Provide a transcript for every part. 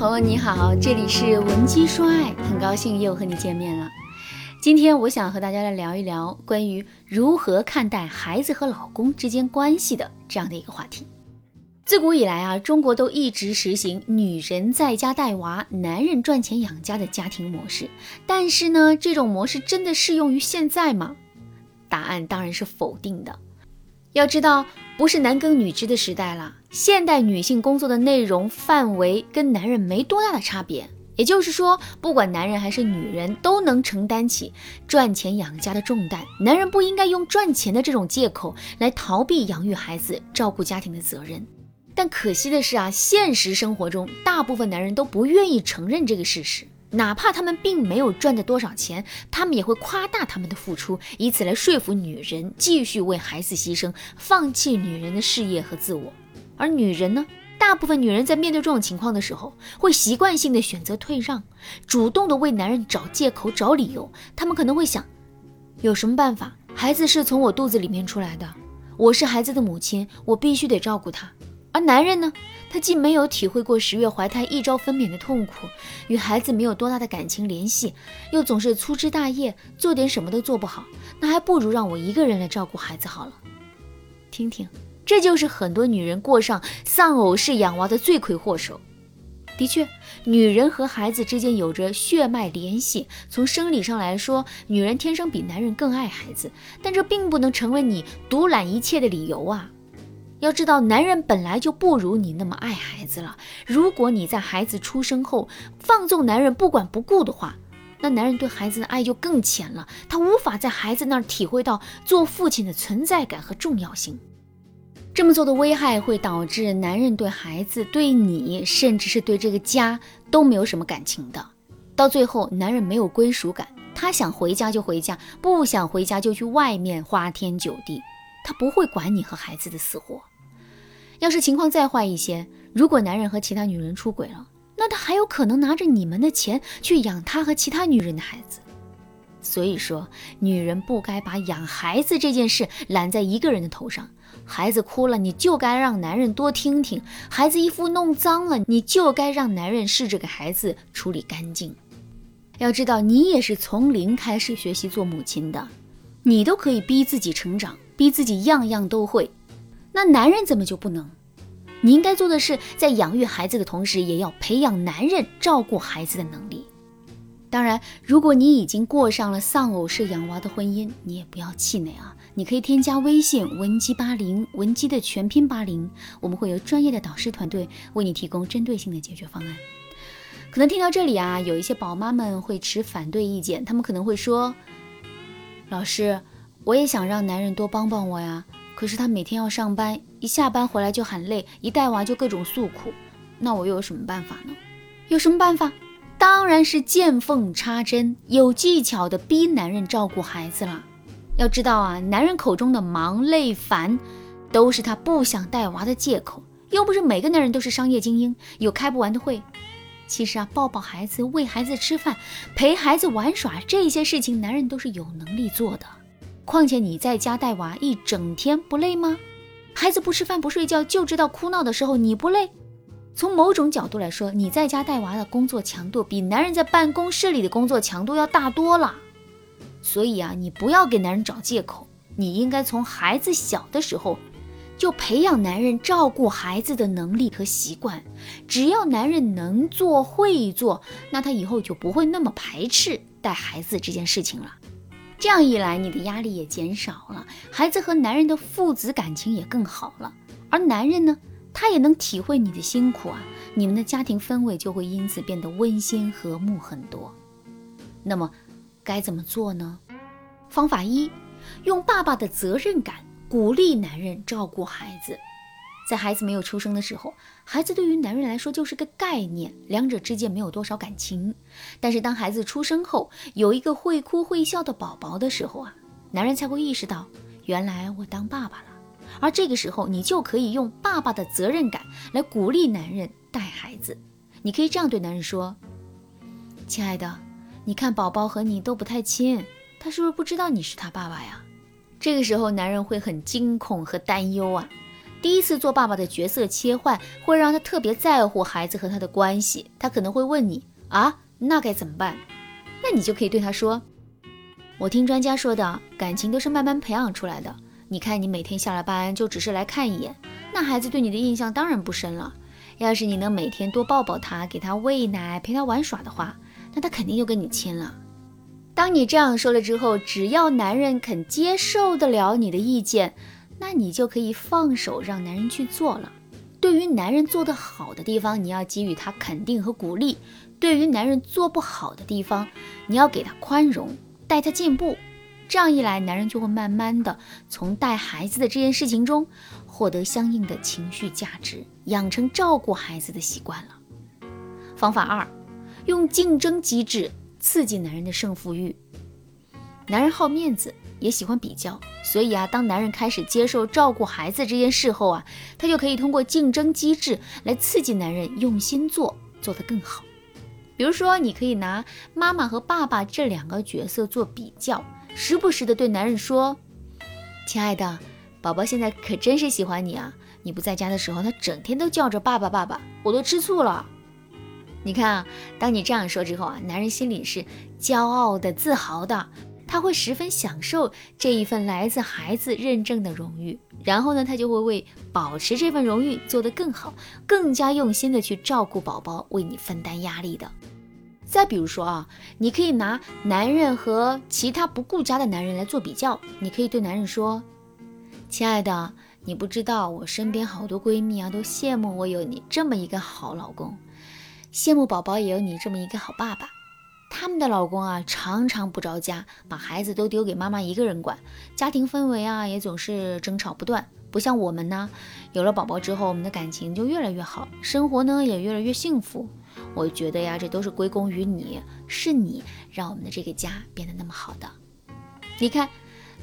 朋友你好，这里是文姬说爱，很高兴又和你见面了。今天我想和大家来聊一聊关于如何看待孩子和老公之间关系的这样的一个话题。自古以来啊，中国都一直实行女人在家带娃，男人赚钱养家的家庭模式。但是呢，这种模式真的适用于现在吗？答案当然是否定的。要知道，不是男耕女织的时代了。现代女性工作的内容范围跟男人没多大的差别，也就是说，不管男人还是女人，都能承担起赚钱养家的重担。男人不应该用赚钱的这种借口来逃避养育孩子、照顾家庭的责任。但可惜的是啊，现实生活中，大部分男人都不愿意承认这个事实，哪怕他们并没有赚的多少钱，他们也会夸大他们的付出，以此来说服女人继续为孩子牺牲，放弃女人的事业和自我。而女人呢？大部分女人在面对这种情况的时候，会习惯性的选择退让，主动的为男人找借口、找理由。她们可能会想，有什么办法？孩子是从我肚子里面出来的，我是孩子的母亲，我必须得照顾他。而男人呢？他既没有体会过十月怀胎一朝分娩的痛苦，与孩子没有多大的感情联系，又总是粗枝大叶，做点什么都做不好，那还不如让我一个人来照顾孩子好了。听听。这就是很多女人过上丧偶式养娃的罪魁祸首。的确，女人和孩子之间有着血脉联系，从生理上来说，女人天生比男人更爱孩子，但这并不能成为你独揽一切的理由啊！要知道，男人本来就不如你那么爱孩子了。如果你在孩子出生后放纵男人不管不顾的话，那男人对孩子的爱就更浅了，他无法在孩子那儿体会到做父亲的存在感和重要性。这么做的危害会导致男人对孩子、对你，甚至是对这个家都没有什么感情的。到最后，男人没有归属感，他想回家就回家，不想回家就去外面花天酒地，他不会管你和孩子的死活。要是情况再坏一些，如果男人和其他女人出轨了，那他还有可能拿着你们的钱去养他和其他女人的孩子。所以说，女人不该把养孩子这件事揽在一个人的头上。孩子哭了，你就该让男人多听听；孩子衣服弄脏了，你就该让男人试着给孩子处理干净。要知道，你也是从零开始学习做母亲的，你都可以逼自己成长，逼自己样样都会。那男人怎么就不能？你应该做的是，在养育孩子的同时，也要培养男人照顾孩子的能力。当然，如果你已经过上了丧偶式养娃的婚姻，你也不要气馁啊！你可以添加微信文姬八零，文姬的全拼八零，我们会有专业的导师团队为你提供针对性的解决方案。可能听到这里啊，有一些宝妈们会持反对意见，他们可能会说：“老师，我也想让男人多帮帮我呀，可是他每天要上班，一下班回来就喊累，一带娃就各种诉苦，那我又有什么办法呢？有什么办法？”当然是见缝插针，有技巧的逼男人照顾孩子了。要知道啊，男人口中的忙累烦，都是他不想带娃的借口。又不是每个男人都是商业精英，有开不完的会。其实啊，抱抱孩子、喂孩子吃饭、陪孩子玩耍这些事情，男人都是有能力做的。况且你在家带娃一整天不累吗？孩子不吃饭不睡觉就知道哭闹的时候，你不累？从某种角度来说，你在家带娃的工作强度比男人在办公室里的工作强度要大多了。所以啊，你不要给男人找借口，你应该从孩子小的时候就培养男人照顾孩子的能力和习惯。只要男人能做会做，那他以后就不会那么排斥带孩子这件事情了。这样一来，你的压力也减少了，孩子和男人的父子感情也更好了。而男人呢？他也能体会你的辛苦啊，你们的家庭氛围就会因此变得温馨和睦很多。那么，该怎么做呢？方法一，用爸爸的责任感鼓励男人照顾孩子。在孩子没有出生的时候，孩子对于男人来说就是个概念，两者之间没有多少感情。但是当孩子出生后，有一个会哭会笑的宝宝的时候啊，男人才会意识到，原来我当爸爸了。而这个时候，你就可以用爸爸的责任感来鼓励男人带孩子。你可以这样对男人说：“亲爱的，你看宝宝和你都不太亲，他是不是不知道你是他爸爸呀？”这个时候，男人会很惊恐和担忧啊。第一次做爸爸的角色切换，会让他特别在乎孩子和他的关系。他可能会问你啊，那该怎么办？那你就可以对他说：“我听专家说的，感情都是慢慢培养出来的。你看，你每天下了班就只是来看一眼，那孩子对你的印象当然不深了。要是你能每天多抱抱他，给他喂奶，陪他玩耍的话，那他肯定就跟你亲了。当你这样说了之后，只要男人肯接受得了你的意见。”那你就可以放手让男人去做了。对于男人做得好的地方，你要给予他肯定和鼓励；对于男人做不好的地方，你要给他宽容，带他进步。这样一来，男人就会慢慢的从带孩子的这件事情中获得相应的情绪价值，养成照顾孩子的习惯了。方法二，用竞争机制刺激男人的胜负欲。男人好面子。也喜欢比较，所以啊，当男人开始接受照顾孩子这件事后啊，他就可以通过竞争机制来刺激男人用心做，做得更好。比如说，你可以拿妈妈和爸爸这两个角色做比较，时不时的对男人说：“亲爱的，宝宝现在可真是喜欢你啊！你不在家的时候，他整天都叫着爸爸爸爸，我都吃醋了。”你看啊，当你这样说之后啊，男人心里是骄傲的、自豪的。他会十分享受这一份来自孩子认证的荣誉，然后呢，他就会为保持这份荣誉做得更好，更加用心的去照顾宝宝，为你分担压力的。再比如说啊，你可以拿男人和其他不顾家的男人来做比较，你可以对男人说：“亲爱的，你不知道我身边好多闺蜜啊，都羡慕我有你这么一个好老公，羡慕宝宝也有你这么一个好爸爸。”他们的老公啊，常常不着家，把孩子都丢给妈妈一个人管，家庭氛围啊也总是争吵不断。不像我们呢，有了宝宝之后，我们的感情就越来越好，生活呢也越来越幸福。我觉得呀，这都是归功于你，是你让我们的这个家变得那么好的。你看，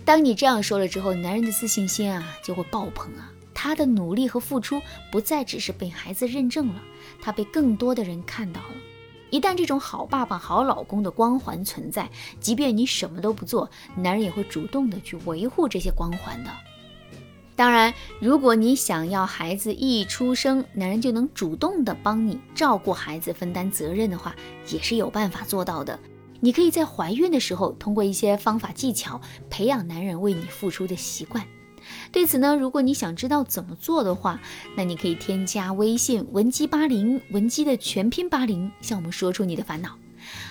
当你这样说了之后，男人的自信心啊就会爆棚啊，他的努力和付出不再只是被孩子认证了，他被更多的人看到了。一旦这种好爸爸、好老公的光环存在，即便你什么都不做，男人也会主动的去维护这些光环的。当然，如果你想要孩子一出生，男人就能主动的帮你照顾孩子、分担责任的话，也是有办法做到的。你可以在怀孕的时候，通过一些方法技巧，培养男人为你付出的习惯。对此呢，如果你想知道怎么做的话，那你可以添加微信文姬八零，文姬的全拼八零，向我们说出你的烦恼。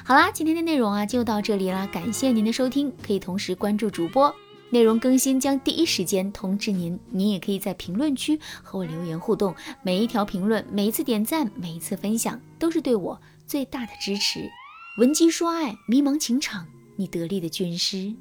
好啦，今天的内容啊就到这里啦，感谢您的收听，可以同时关注主播，内容更新将第一时间通知您。您也可以在评论区和我留言互动，每一条评论、每一次点赞、每一次分享，都是对我最大的支持。文姬说爱，迷茫情场，你得力的军师。